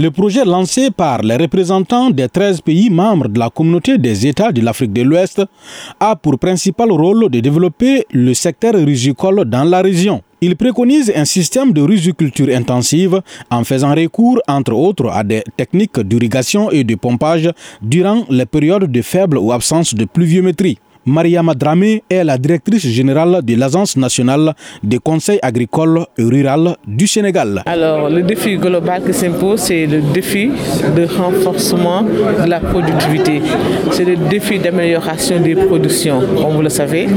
Le projet lancé par les représentants des 13 pays membres de la communauté des États de l'Afrique de l'Ouest a pour principal rôle de développer le secteur risicole dans la région. Il préconise un système de riziculture intensive en faisant recours, entre autres, à des techniques d'irrigation et de pompage durant les périodes de faible ou absence de pluviométrie. Maria Dramé est la directrice générale de l'Agence nationale des conseils agricoles et ruraux du Sénégal. Alors, le défi global qui s'impose, c'est le défi de renforcement de la productivité. C'est le défi d'amélioration des productions. Comme vous le savez,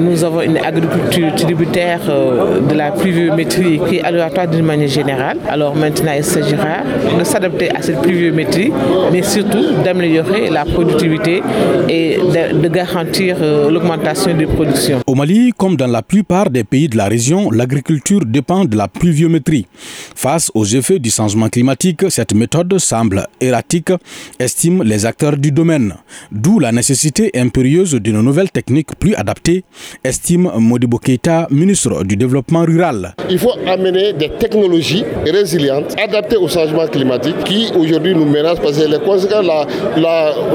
nous avons une agriculture tributaire euh, de la pluviométrie qui est aléatoire d'une manière générale. Alors maintenant, il s'agira de s'adapter à cette pluviométrie, mais surtout d'améliorer la productivité et de garantir euh, l'augmentation des productions. Au Mali, comme dans la plupart des pays de la région, l'agriculture dépend de la pluviométrie. Face aux effets du changement climatique, cette méthode semble erratique, estiment les acteurs du domaine. D'où la nécessité impérieuse d'une nouvelle technique plus adaptée, estime Modibo Keita, ministre du Développement rural. Il faut amener des technologies résilientes, adaptées au changement climatique qui aujourd'hui nous menacent parce que les conséquences,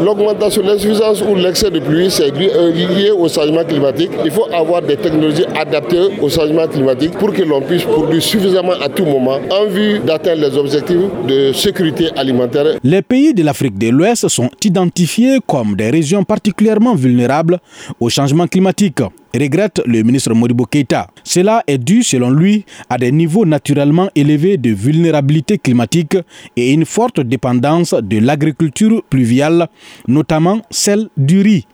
l'augmentation, la, l'insuffisance ou l'excès de pluie, c'est euh, lié au changement climatique, il faut avoir des technologies adaptées au changement climatique pour que l'on puisse produire suffisamment à tout moment en vue d'atteindre les objectifs de sécurité alimentaire. Les pays de l'Afrique de l'Ouest sont identifiés comme des régions particulièrement vulnérables au changement climatique regrette le ministre Modibo Keita. Cela est dû, selon lui, à des niveaux naturellement élevés de vulnérabilité climatique et une forte dépendance de l'agriculture pluviale, notamment celle du riz.